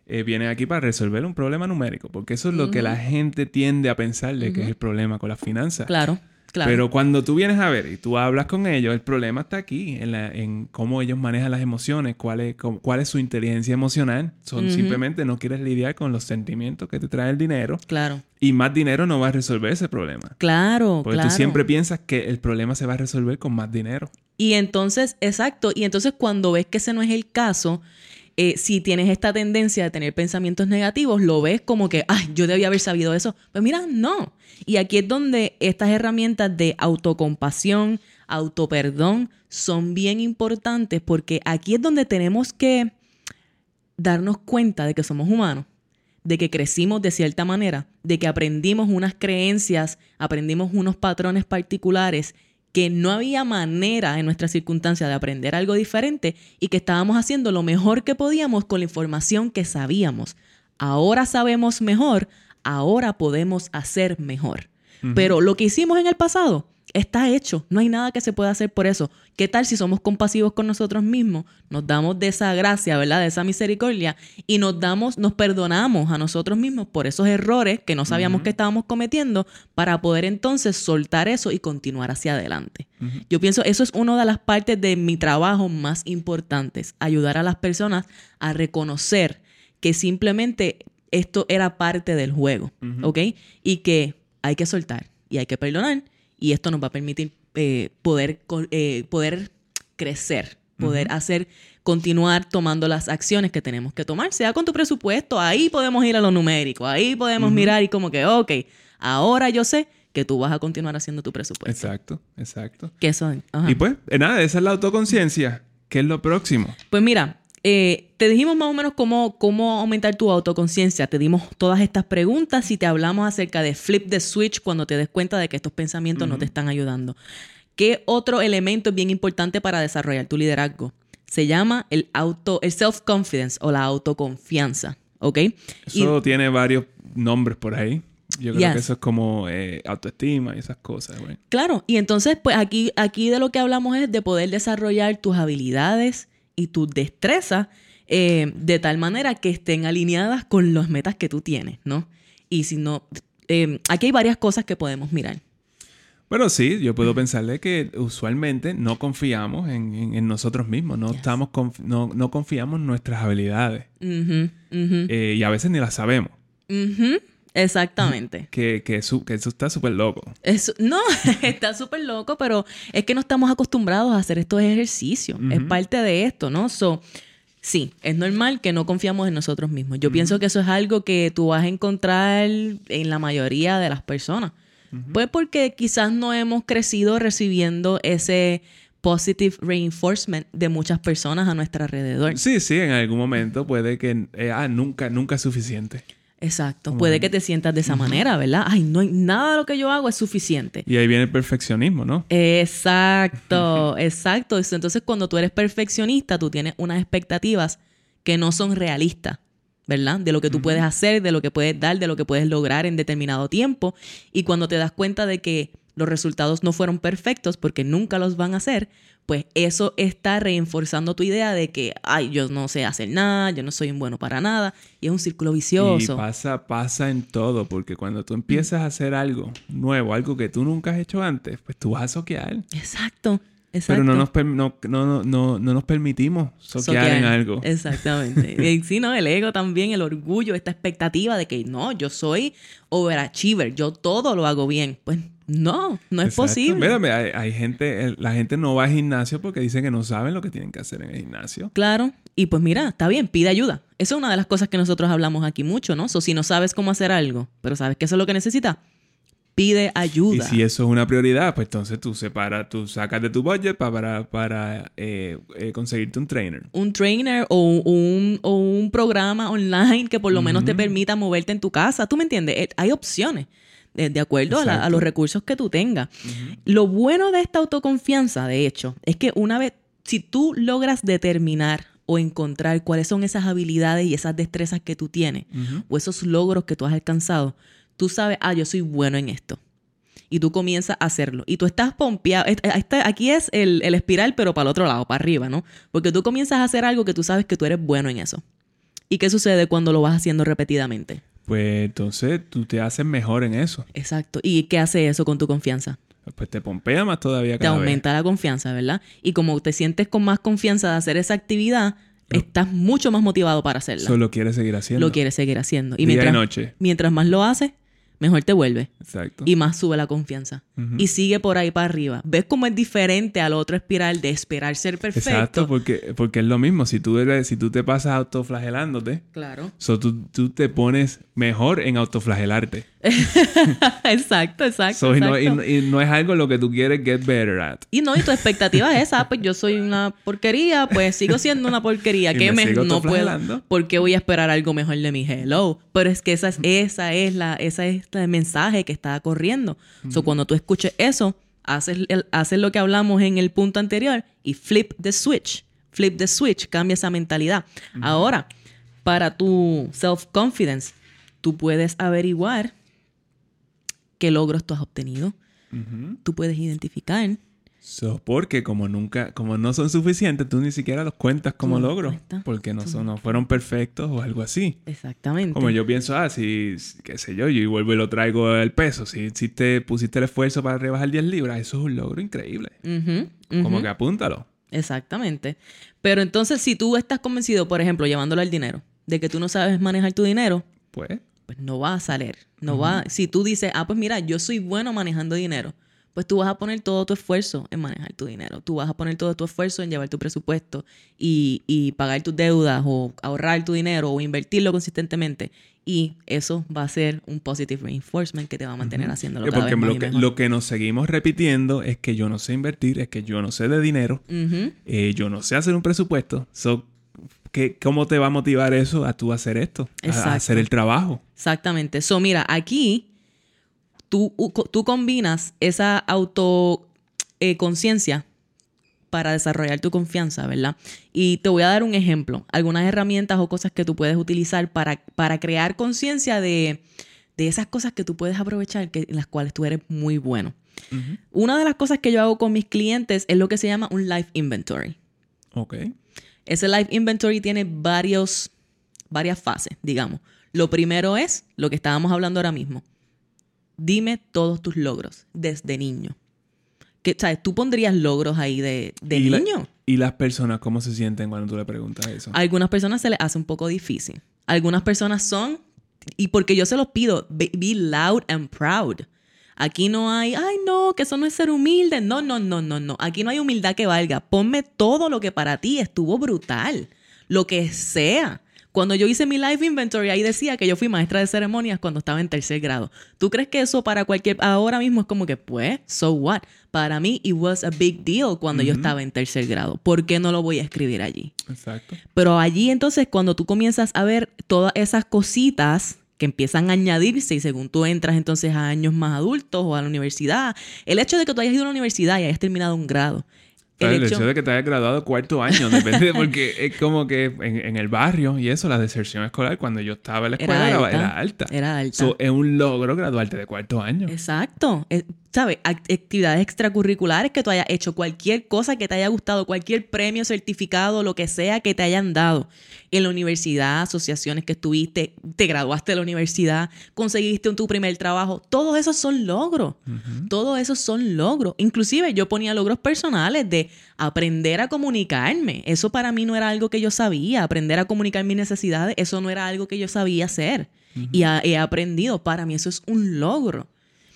eh, vienen aquí para resolver un problema numérico, porque eso es lo que la gente tiende a pensarle que es el problema con las finanzas. Claro. Pero cuando tú vienes a ver y tú hablas con ellos, el problema está aquí, en, la, en cómo ellos manejan las emociones, cuál es, cuál es su inteligencia emocional. Son simplemente no quieres lidiar con los sentimientos que te trae el dinero. Claro. Y más dinero no va a resolver ese problema. Claro, Porque tú siempre piensas que el problema se va a resolver con más dinero. Y entonces, exacto, y entonces cuando ves que ese no es el caso, eh, si tienes esta tendencia de tener pensamientos negativos, lo ves como que, ay, yo debía haber sabido eso. Pues mira, no. Y aquí es donde estas herramientas de autocompasión, autoperdón, son bien importantes porque aquí es donde tenemos que darnos cuenta de que somos humanos, de que crecimos de cierta manera, de que aprendimos unas creencias, aprendimos unos patrones particulares que no había manera en nuestra circunstancia de aprender algo diferente y que estábamos haciendo lo mejor que podíamos con la información que sabíamos. Ahora sabemos mejor, ahora podemos hacer mejor. Pero lo que hicimos en el pasado está hecho, no hay nada que se pueda hacer por eso. ¿Qué tal si somos compasivos con nosotros mismos? Nos damos de esa gracia, ¿verdad? De esa misericordia y nos damos, nos perdonamos a nosotros mismos por esos errores que no sabíamos que estábamos cometiendo para poder entonces soltar eso y continuar hacia adelante. Yo pienso eso es una de las partes de mi trabajo más importantes, ayudar a las personas a reconocer que simplemente esto era parte del juego, ¿ok? Y que hay que soltar y hay que perdonar y esto nos va a permitir eh, poder, eh, poder crecer, poder hacer, continuar tomando las acciones que tenemos que tomar, sea con tu presupuesto, ahí podemos ir a lo numérico, ahí podemos mirar y como que, ok, ahora yo sé que tú vas a continuar haciendo tu presupuesto. Exacto, exacto. Que eso, Y pues, eh, nada, esa es la autoconciencia. ¿Qué es lo próximo? Pues mira, eh, te dijimos más o menos cómo, cómo aumentar tu autoconciencia. Te dimos todas estas preguntas y te hablamos acerca de flip the switch cuando te des cuenta de que estos pensamientos no te están ayudando. ¿Qué otro elemento es bien importante para desarrollar tu liderazgo? Se llama el auto, el self-confidence o la autoconfianza. ¿Ok? Eso tiene varios nombres por ahí. Yo creo que eso es como eh, autoestima y esas cosas, Claro, y entonces, pues aquí, aquí de lo que hablamos es de poder desarrollar tus habilidades y tus destrezas eh, de tal manera que estén alineadas con las metas que tú tienes, ¿no? Y si no, eh, aquí hay varias cosas que podemos mirar. Bueno, sí, yo puedo pensarle que usualmente no confiamos en, nosotros mismos, no, estamos no, confiamos en nuestras habilidades. Eh, y a veces ni las sabemos. Exactamente. Que, que, eso, está súper loco. no, está súper loco, pero es que no estamos acostumbrados a hacer estos ejercicios. Es parte de esto, ¿no? So, sí, es normal que no confiamos en nosotros mismos. Yo pienso que eso es algo que tú vas a encontrar en la mayoría de las personas. Pues porque quizás no hemos crecido recibiendo ese positive reinforcement de muchas personas a nuestro alrededor. Sí, sí, en algún momento puede que eh, ah, nunca, nunca es suficiente. Exacto. Puede que te sientas de esa manera, ¿verdad? Ay, no hay nada de lo que yo hago es suficiente. Y ahí viene el perfeccionismo, ¿no? Exacto, exacto. Entonces, cuando tú eres perfeccionista, tú tienes unas expectativas que no son realistas, ¿verdad? De lo que tú puedes hacer, de lo que puedes dar, de lo que puedes lograr en determinado tiempo. Y cuando te das cuenta de que los resultados no fueron perfectos, porque nunca los van a hacer, pues eso está reforzando tu idea de que, ay, yo no sé hacer nada, yo no soy un bueno para nada, y es un círculo vicioso. Y pasa, pasa en todo, porque cuando tú empiezas a hacer algo nuevo, algo que tú nunca has hecho antes, pues tú vas a soquear. Exacto. Exacto. Pero no nos, no, no, no, no nos permitimos soquear, en algo. Exactamente. y sí, ¿no? El ego también, el orgullo, esta expectativa de que no, yo soy overachiever, yo todo lo hago bien. Pues no, no es posible. Mírame, hay, gente, la gente no va al gimnasio porque dicen que no saben lo que tienen que hacer en el gimnasio. Claro. Y pues mira, está bien, pide ayuda. Esa es una de las cosas que nosotros hablamos aquí mucho, ¿no? So, si no sabes cómo hacer algo, pero sabes que eso es lo que necesitas, pide ayuda. Y si eso es una prioridad, pues entonces tú separas, tú sacas de tu budget para, para eh, eh, conseguirte un trainer. Un trainer o un, o un programa online que por lo menos te permita moverte en tu casa. ¿Tú me entiendes? Eh, hay opciones de, acuerdo a, los recursos que tú tengas. Lo bueno de esta autoconfianza, de hecho, es que una vez, si tú logras determinar o encontrar cuáles son esas habilidades y esas destrezas que tú tienes o esos logros que tú has alcanzado, tú sabes, ah, yo soy bueno en esto. Y tú comienzas a hacerlo. Y tú estás pompeado. Aquí es el, el espiral, pero para el otro lado, para arriba, ¿no? Porque tú comienzas a hacer algo que tú sabes que tú eres bueno en eso. ¿Y qué sucede cuando lo vas haciendo repetidamente? Pues entonces tú te haces mejor en eso. Exacto. ¿Y qué hace eso con tu confianza? pues te pompea más todavía. Te aumenta la confianza, ¿verdad? Y como te sientes con más confianza de hacer esa actividad, estás mucho más motivado para hacerla. Solo quieres seguir haciendo. Lo quieres seguir haciendo. Y mientras, noche. mientras más lo haces, mejor te vuelve. Exacto. Y más sube la confianza. Y sigue por ahí para arriba. ¿Ves cómo es diferente al otro espiral de esperar ser perfecto? Exacto, porque, porque es lo mismo. Si tú, eres, si tú te pasas autoflagelándote, claro. So tú, tú te pones mejor en autoflagelarte. exacto, exacto. Y, no, es algo lo que tú quieres get better at. Y no, y tu expectativa es esa, pues yo soy una porquería, pues sigo siendo una porquería. que me, no puedo. ¿Por qué voy a esperar algo mejor de mi hello? Pero es que esa es, esa es la, esa es el mensaje que está corriendo. So, cuando tú escuches eso, haces, haces lo que hablamos en el punto anterior y flip the switch. Flip the switch, cambia esa mentalidad. Ahora, para tu self-confidence, tú puedes averiguar qué logros tú has obtenido. Tú puedes identificar porque como nunca, como no son suficientes, tú ni siquiera los cuentas como logros. Porque no, son, no fueron perfectos o algo así. Exactamente. Como yo pienso, ah, si, qué sé yo, yo vuelvo y lo traigo el peso. Si, si te pusiste el esfuerzo para rebajar 10 libras, eso es un logro increíble. Como que apúntalo. Exactamente. Pero entonces, si tú estás convencido, por ejemplo, llevándolo al dinero, de que tú no sabes manejar tu dinero, pues, pues no va a salir. No va. Si tú dices, ah, pues mira, yo soy bueno manejando dinero pues tú vas a poner todo tu esfuerzo en manejar tu dinero. Tú vas a poner todo tu esfuerzo en llevar tu presupuesto y, pagar tus deudas o ahorrar tu dinero o invertirlo consistentemente. Y eso va a ser un positive reinforcement que te va a mantener haciéndolo cada Porque vez lo, que, lo que nos seguimos repitiendo es que yo no sé invertir, es que yo no sé de dinero, eh, yo no sé hacer un presupuesto. So, ¿Cómo te va a motivar eso a tú hacer esto? A, hacer el trabajo. Exactamente. So, mira, aquí tú, tú combinas esa autoconciencia eh, para desarrollar tu confianza, ¿verdad? Y te voy a dar un ejemplo, algunas herramientas o cosas que tú puedes utilizar para, para crear conciencia de, esas cosas que tú puedes aprovechar, que, en las cuales tú eres muy bueno. Una de las cosas que yo hago con mis clientes es lo que se llama un life inventory. Ok. Ese life inventory tiene varios, varias fases, digamos. Lo primero es lo que estábamos hablando ahora mismo. Dime todos tus logros desde niño. ¿Qué, ¿Sabes? Tú pondrías logros ahí de, niño. ¿Y las personas cómo se sienten cuando tú le preguntas eso? A algunas personas se les hace un poco difícil. Algunas personas son, y porque yo se los pido, be, loud and proud. Aquí no hay, ay no, que eso no es ser humilde. No, no, no, no, no. Aquí no hay humildad que valga. Ponme todo lo que para ti estuvo brutal. Lo que sea. Cuando yo hice mi life inventory, ahí decía que yo fui maestra de ceremonias cuando estaba en tercer grado. ¿Tú crees que eso para cualquier... Ahora mismo es como que, pues, so what? Para mí, it was a big deal cuando yo estaba en tercer grado. ¿Por qué no lo voy a escribir allí? Exacto. Pero allí entonces, cuando tú comienzas a ver todas esas cositas que empiezan a añadirse y según tú entras entonces a años más adultos o a la universidad, el hecho de que tú hayas ido a la universidad y hayas terminado un grado, el, hecho... de que te hayas graduado cuarto año, depende, porque es como que en, el barrio y eso, la deserción escolar, cuando yo estaba en la escuela era, alta. Era alta. es un logro graduarte de cuarto año. Exacto. ¿sabes? Actividades extracurriculares que tú hayas hecho, cualquier cosa que te haya gustado, cualquier premio, certificado, lo que sea que te hayan dado en la universidad, asociaciones que estuviste, te graduaste de la universidad, conseguiste tu primer trabajo, todos esos son logros. Todos esos son logros. Inclusive yo ponía logros personales de aprender a comunicarme. Eso para mí no era algo que yo sabía. Aprender a comunicar mis necesidades, eso no era algo que yo sabía hacer. Y he aprendido. Para mí eso es un logro.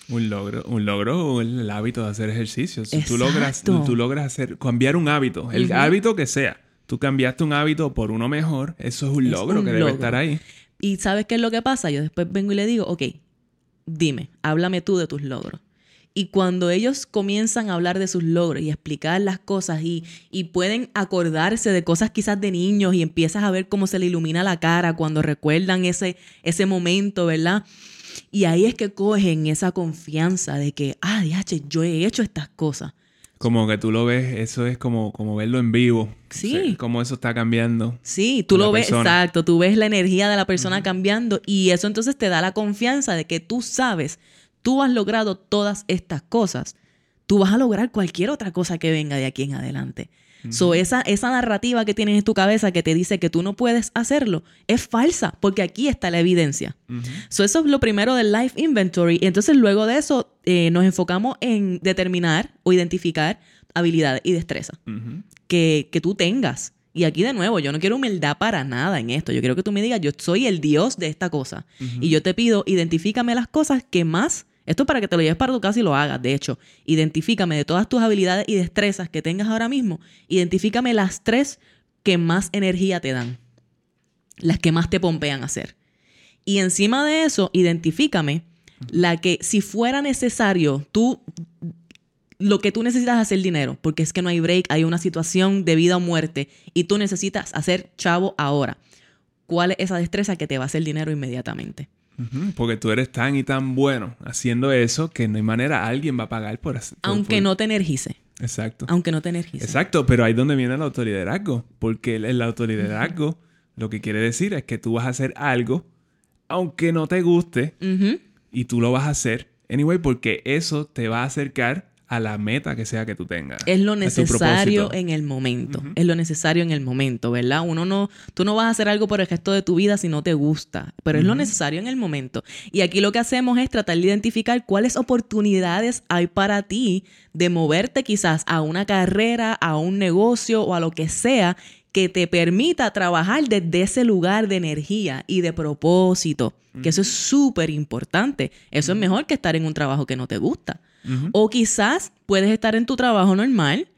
Un logro, un logro el hábito de hacer ejercicio. Si tú logras, tú, logras hacer, cambiar un hábito, el hábito que sea, tú cambiaste un hábito por uno mejor, eso es un logro que debe estar ahí. Y ¿sabes qué es lo que pasa? Yo después vengo y le digo, ok, dime, háblame tú de tus logros. Y cuando ellos comienzan a hablar de sus logros y explicar las cosas y, y, pueden acordarse de cosas quizás de niños y empiezas a ver cómo se le ilumina la cara cuando recuerdan ese, ese momento, ¿verdad? Y ahí es que cogen esa confianza de que, ah, diache, yo he hecho estas cosas. Como que tú lo ves, eso es como, como verlo en vivo. Sí. como eso está cambiando. Sí, tú lo ves, exacto. Tú ves la energía de la persona cambiando y eso entonces te da la confianza de que tú sabes, tú has logrado todas estas cosas. Tú vas a lograr cualquier otra cosa que venga de aquí en adelante. So, esa, esa narrativa que tienes en tu cabeza que te dice que tú no puedes hacerlo es falsa, porque aquí está la evidencia. so, eso es lo primero del Life Inventory. Y entonces, luego de eso, eh, nos enfocamos en determinar o identificar habilidades y destrezas que, que tú tengas. Y aquí de nuevo, yo no quiero humildad para nada en esto. Yo quiero que tú me digas, yo soy el Dios de esta cosa. Y yo te pido, identifícame las cosas que más esto es para que te lo lleves para tu casa y lo hagas. De hecho, identifícame de todas tus habilidades y destrezas que tengas ahora mismo, identifícame las tres que más energía te dan, las que más te pompean hacer. Y encima de eso, identifícame la que si fuera necesario, tú lo que tú necesitas hacer dinero, porque es que no hay break, hay una situación de vida o muerte y tú necesitas hacer chavo ahora. ¿Cuál es esa destreza que te va a hacer dinero inmediatamente? Porque tú eres tan y tan bueno haciendo eso que no hay manera, alguien va a pagar por hacer. Aunque no te energice. Exacto. Aunque no te energice. Exacto, pero ahí es donde viene el autoliderazgo. Porque el, autoliderazgo lo que quiere decir es que tú vas a hacer algo, aunque no te guste, y tú lo vas a hacer anyway, porque eso te va a acercar a la meta que sea que tú tengas. Es lo necesario en el momento. Es lo necesario en el momento, ¿verdad? Uno no, tú no vas a hacer algo por el resto de tu vida si no te gusta, pero es lo necesario en el momento. Y aquí lo que hacemos es tratar de identificar cuáles oportunidades hay para ti de moverte quizás a una carrera, a un negocio o a lo que sea que te permita trabajar desde ese lugar de energía y de propósito, que eso es súper importante. Eso es mejor que estar en un trabajo que no te gusta. O quizás puedes estar en tu trabajo normal,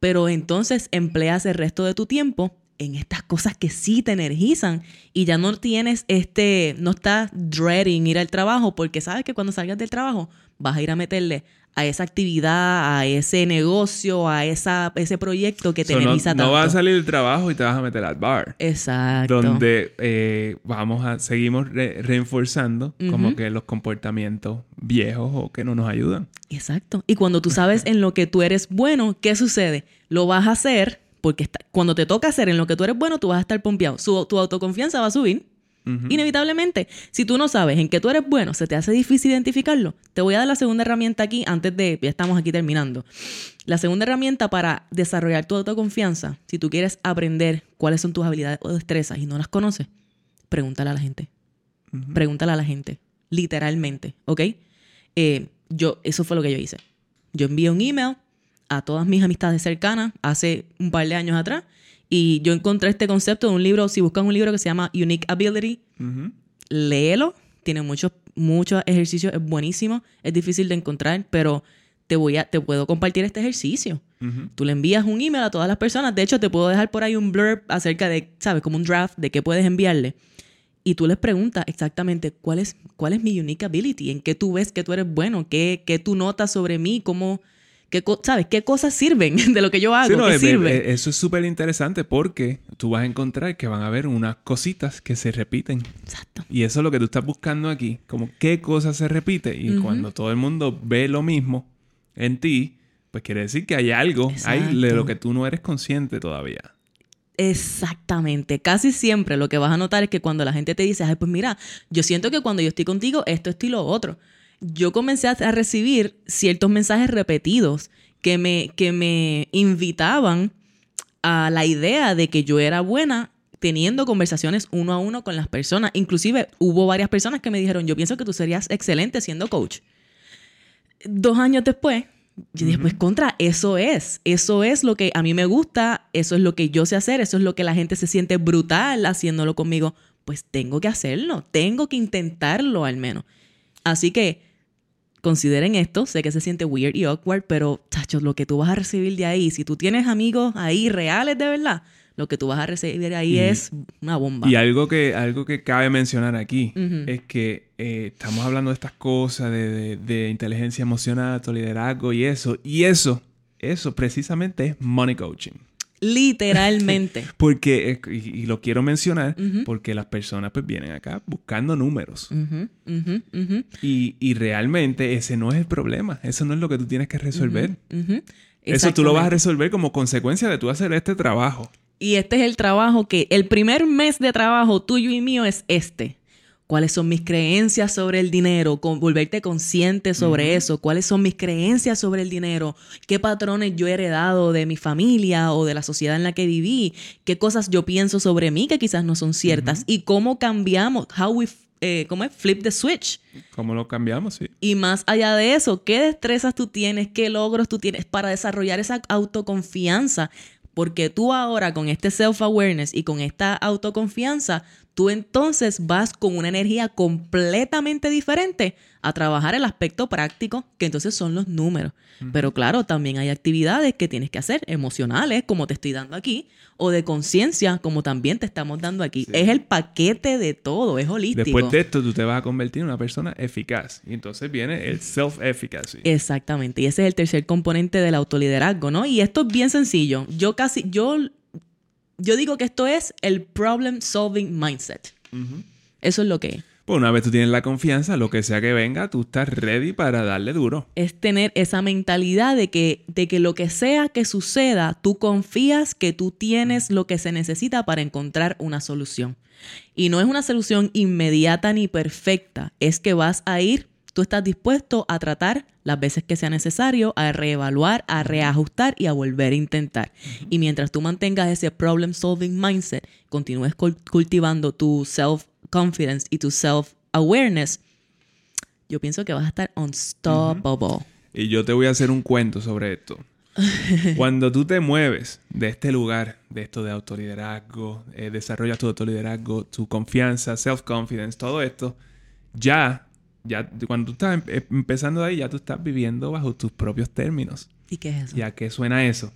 pero entonces empleas el resto de tu tiempo en estas cosas que sí te energizan y ya no tienes este, no estás dreading ir al trabajo porque sabes que cuando salgas del trabajo vas a ir a meterle a esa actividad, a ese negocio, a esa, ese proyecto que te energiza no, tanto. No vas a salir del trabajo y te vas a meter al bar. Exacto. Donde eh, vamos a, seguimos reforzando como que los comportamientos viejos o que no nos ayudan. Exacto. Y cuando tú sabes en lo que tú eres bueno, ¿qué sucede? Lo vas a hacer porque cuando te toca hacer en lo que tú eres bueno, tú vas a estar pompeado. tu autoconfianza va a subir Inevitablemente, si tú no sabes en qué tú eres bueno, se te hace difícil identificarlo. Te voy a dar la segunda herramienta aquí antes de, ya estamos aquí terminando. La segunda herramienta para desarrollar tu autoconfianza, si tú quieres aprender cuáles son tus habilidades o destrezas y no las conoces, pregúntale a la gente. Pregúntale a la gente, literalmente, ¿ok? Eh, yo, eso fue lo que yo hice. Yo envié un email a todas mis amistades cercanas hace un par de años atrás y yo encontré este concepto de un libro, si buscas un libro que se llama Unique Ability, léelo. Tiene muchos, muchos ejercicios, es buenísimo, es difícil de encontrar, pero te voy a, te puedo compartir este ejercicio. Tú le envías un email a todas las personas. De hecho, te puedo dejar por ahí un blurb acerca de, ¿sabes? Como un draft de qué puedes enviarle. Y tú les preguntas exactamente cuál es, cuál es mi unique ability, en qué tú ves que tú eres bueno, qué, qué tú notas sobre mí, cómo, ¿Qué ¿Sabes? ¿Qué cosas sirven de lo que yo hago? ¿Qué sirve? eso es súper interesante porque tú vas a encontrar que van a haber unas cositas que se repiten. Exacto. Y eso es lo que tú estás buscando aquí, como qué cosas se repite. Y cuando todo el mundo ve lo mismo en ti, pues quiere decir que hay algo hay de lo que tú no eres consciente todavía. Exactamente. Casi siempre lo que vas a notar es que cuando la gente te dice, ay, pues mira, yo siento que cuando yo estoy contigo, esto, esto y lo otro yo comencé a, recibir ciertos mensajes repetidos que me, que me invitaban a la idea de que yo era buena teniendo conversaciones uno a uno con las personas. Inclusive hubo varias personas que me dijeron, yo pienso que tú serías excelente siendo coach. Dos años después, yo dije, pues contra, eso es, eso es lo que a mí me gusta, eso es lo que yo sé hacer, eso es lo que la gente se siente brutal haciéndolo conmigo. Pues tengo que hacerlo, tengo que intentarlo al menos. Así que consideren esto. Sé que se siente weird y awkward, pero, chachos, lo que tú vas a recibir de ahí, si tú tienes amigos ahí reales de verdad, lo que tú vas a recibir ahí es una bomba. Y algo que, algo que cabe mencionar aquí es que eh, estamos hablando de estas cosas, de, de, inteligencia emocional, liderazgo y eso. Y eso, eso precisamente es money coaching. Literalmente. porque, y, lo quiero mencionar, porque las personas pues vienen acá buscando números. y, realmente ese no es el problema. Eso no es lo que tú tienes que resolver. Eso tú lo vas a resolver como consecuencia de tú hacer este trabajo. Y este es el trabajo que, el primer mes de trabajo tuyo y mío es este. Cuáles son mis creencias sobre el dinero, con, volverte consciente sobre eso, cuáles son mis creencias sobre el dinero, qué patrones yo he heredado de mi familia o de la sociedad en la que viví, qué cosas yo pienso sobre mí que quizás no son ciertas y cómo cambiamos, how we eh, ¿cómo es? Flip the switch. ¿Cómo lo cambiamos? Sí. Y más allá de eso, ¿qué destrezas tú tienes? ¿Qué logros tú tienes para desarrollar esa autoconfianza? Porque tú ahora con este self-awareness y con esta autoconfianza, tú entonces vas con una energía completamente diferente a trabajar el aspecto práctico, que entonces son los números. Pero claro, también hay actividades que tienes que hacer, emocionales, como te estoy dando aquí, o de conciencia, como también te estamos dando aquí. Es el paquete de todo, es holístico. Después de esto, tú te vas a convertir en una persona eficaz. Y entonces viene el self-efficacy. Exactamente. Y ese es el tercer componente del autoliderazgo, ¿no? Y esto es bien sencillo. Yo casi, yo yo digo que esto es el problem solving mindset. Eso es lo que es. Pues una vez tú tienes la confianza, lo que sea que venga, tú estás ready para darle duro. Es tener esa mentalidad de que, de que lo que sea que suceda, tú confías que tú tienes lo que se necesita para encontrar una solución. Y no es una solución inmediata ni perfecta, es que vas a ir tú estás dispuesto a tratar las veces que sea necesario, a reevaluar, a reajustar y a volver a intentar. Y mientras tú mantengas ese problem solving mindset, continúes cultivando tu self confidence y tu self awareness, yo pienso que vas a estar unstoppable. Y yo te voy a hacer un cuento sobre esto. Cuando tú te mueves de este lugar, de esto de autoliderazgo, eh, desarrollas tu autoliderazgo, tu confianza, self-confidence, todo esto, ya ya cuando tú estás em, empezando ahí, ya tú estás viviendo bajo tus propios términos. ¿Y qué es eso? ¿Y a qué suena eso?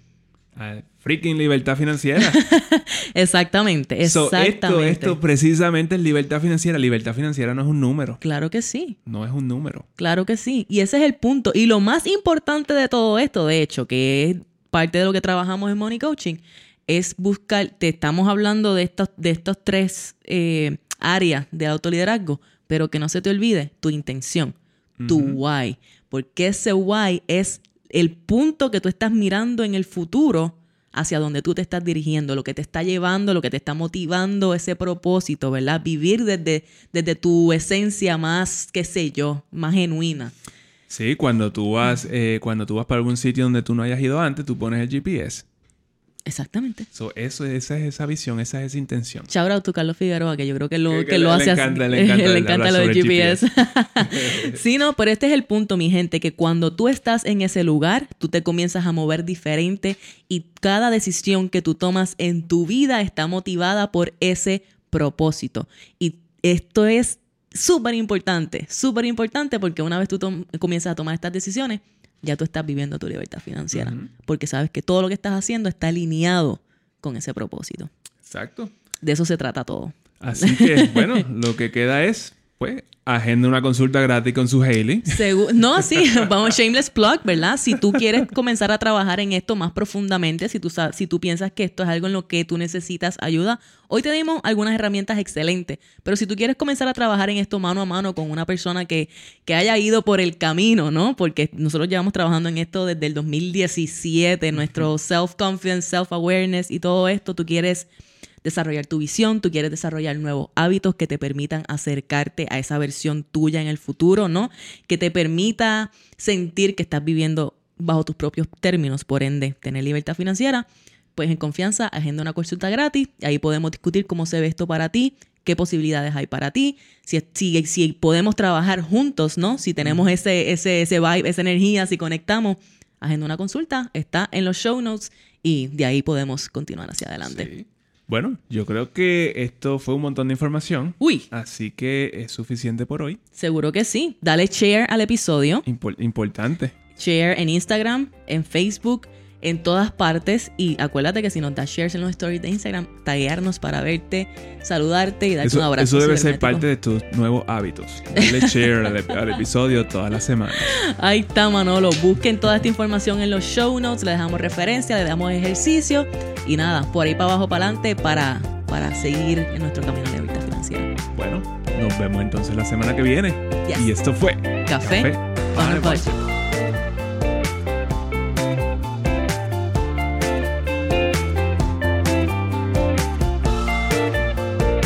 A freaking libertad financiera. exactamente, exactamente. esto, precisamente es libertad financiera. Libertad financiera no es un número. Claro que sí. No es un número. Claro que sí. Y ese es el punto. Y lo más importante de todo esto, de hecho, que es parte de lo que trabajamos en Money Coaching, es buscar, te estamos hablando de estos, de estos tres eh, áreas de autoliderazgo pero que no se te olvide tu intención, tu why, porque ese why es el punto que tú estás mirando en el futuro hacia donde tú te estás dirigiendo, lo que te está llevando, lo que te está motivando, ese propósito, ¿verdad? Vivir desde, desde tu esencia más, qué sé yo, más genuina. Sí, cuando tú vas, eh, cuando tú vas para algún sitio donde tú no hayas ido antes, tú pones el GPS Exactamente. eso, esa es esa visión, esa es esa intención. Shout out to Carlos Figueroa, que yo creo que lo, que, lo hace le encanta, Le encanta, le encanta lo de GPS. sí, no, pero este es el punto, mi gente, que cuando tú estás en ese lugar, tú te comienzas a mover diferente y cada decisión que tú tomas en tu vida está motivada por ese propósito. Y esto es súper importante, súper importante porque una vez tú comienzas a tomar estas decisiones, ya tú estás viviendo tu libertad financiera. Porque sabes que todo lo que estás haciendo está alineado con ese propósito. Exacto. De eso se trata todo. Así que, bueno, lo que queda es, pues, agenda una consulta gratis con su Hailey. no, sí, vamos, shameless plug, ¿verdad? Si tú quieres comenzar a trabajar en esto más profundamente, si tú, si tú piensas que esto es algo en lo que tú necesitas ayuda, hoy te dimos algunas herramientas excelentes, pero si tú quieres comenzar a trabajar en esto mano a mano con una persona que, que haya ido por el camino, ¿no? Porque nosotros llevamos trabajando en esto desde el 2017, nuestro self-confidence, self-awareness y todo esto, tú quieres desarrollar tu visión, tú quieres desarrollar nuevos hábitos que te permitan acercarte a esa versión tuya en el futuro, ¿no? Que te permita sentir que estás viviendo bajo tus propios términos, por ende, tener libertad financiera, pues en confianza, agenda una consulta gratis, y ahí podemos discutir cómo se ve esto para ti, qué posibilidades hay para ti, si, si, si podemos trabajar juntos, ¿no? Si tenemos ese, ese, ese vibe, esa energía, si conectamos, agenda una consulta, está en los show notes y de ahí podemos continuar hacia adelante. Bueno, yo creo que esto fue un montón de información. Uy. Así que es suficiente por hoy. Seguro que sí. Dale share al episodio. importante. Share en Instagram, en Facebook en todas partes. Y acuérdate que si nos das shares en los stories de Instagram, taguearnos para verte, saludarte y darte un abrazo. Eso debe ser parte de tus nuevos hábitos. Dale share al, episodio todas las semanas. Ahí está, Manolo. Busquen toda esta información en los show notes. Le dejamos referencia, le damos ejercicio. Y nada, por ahí para abajo, para adelante, para, para seguir en nuestro camino de libertad financiera. Bueno, nos vemos entonces la semana que viene. Y esto fue Café, Café on